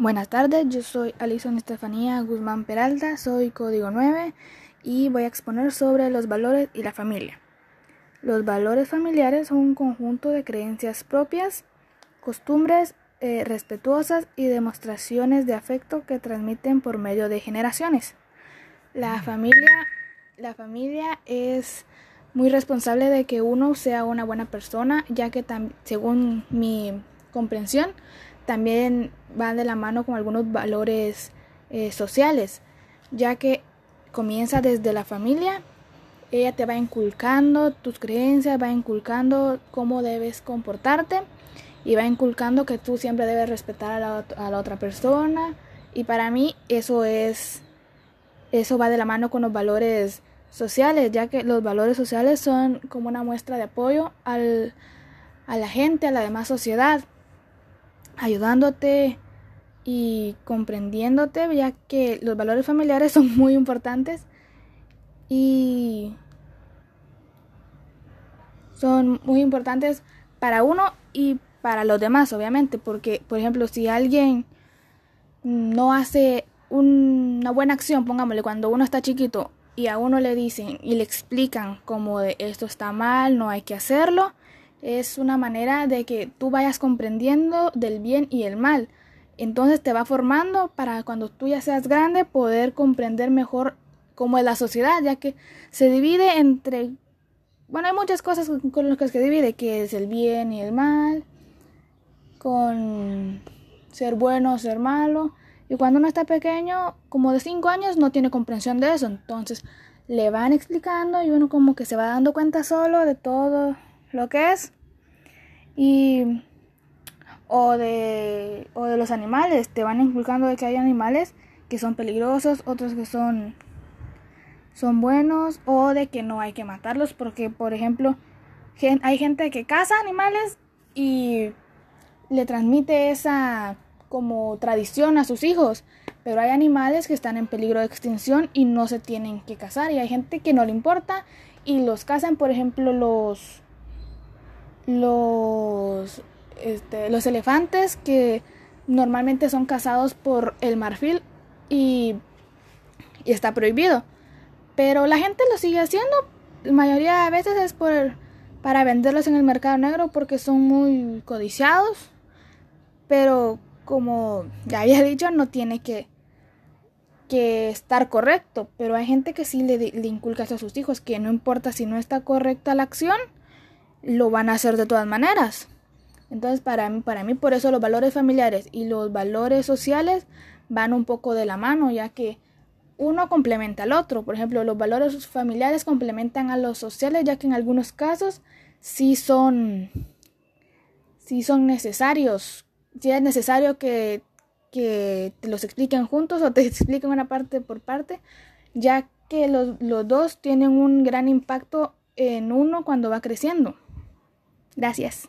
Buenas tardes, yo soy Alison Estefanía Guzmán Peralta, soy código 9 y voy a exponer sobre los valores y la familia. Los valores familiares son un conjunto de creencias propias, costumbres eh, respetuosas y demostraciones de afecto que transmiten por medio de generaciones. La familia, la familia es muy responsable de que uno sea una buena persona, ya que según mi comprensión, también van de la mano con algunos valores eh, sociales, ya que comienza desde la familia, ella te va inculcando tus creencias, va inculcando cómo debes comportarte y va inculcando que tú siempre debes respetar a la, a la otra persona. Y para mí eso es eso va de la mano con los valores sociales, ya que los valores sociales son como una muestra de apoyo al, a la gente, a la demás sociedad ayudándote y comprendiéndote, ya que los valores familiares son muy importantes y son muy importantes para uno y para los demás, obviamente, porque, por ejemplo, si alguien no hace una buena acción, pongámosle, cuando uno está chiquito y a uno le dicen y le explican como de esto está mal, no hay que hacerlo, es una manera de que tú vayas comprendiendo del bien y el mal. Entonces te va formando para cuando tú ya seas grande poder comprender mejor cómo es la sociedad, ya que se divide entre... Bueno, hay muchas cosas con las que se divide, que es el bien y el mal, con ser bueno o ser malo. Y cuando uno está pequeño, como de 5 años, no tiene comprensión de eso. Entonces le van explicando y uno como que se va dando cuenta solo de todo lo que es. Y o de, o de los animales, te van inculcando de que hay animales que son peligrosos, otros que son, son buenos, o de que no hay que matarlos, porque por ejemplo, hay gente que caza animales y le transmite esa como tradición a sus hijos, pero hay animales que están en peligro de extinción y no se tienen que cazar, y hay gente que no le importa y los cazan, por ejemplo, los los, este, los elefantes que normalmente son cazados por el marfil y, y, está prohibido. Pero la gente lo sigue haciendo. La mayoría de veces es por, para venderlos en el mercado negro porque son muy codiciados. Pero como ya había dicho, no tiene que, que estar correcto. Pero hay gente que sí le, le inculca a sus hijos que no importa si no está correcta la acción, lo van a hacer de todas maneras. Entonces, para mí, para mí, por eso los valores familiares y los valores sociales van un poco de la mano, ya que uno complementa al otro. Por ejemplo, los valores familiares complementan a los sociales, ya que en algunos casos sí son, sí son necesarios. Si es necesario que, que te los expliquen juntos o te expliquen una parte por parte, ya que los, los dos tienen un gran impacto en uno cuando va creciendo. Gracias.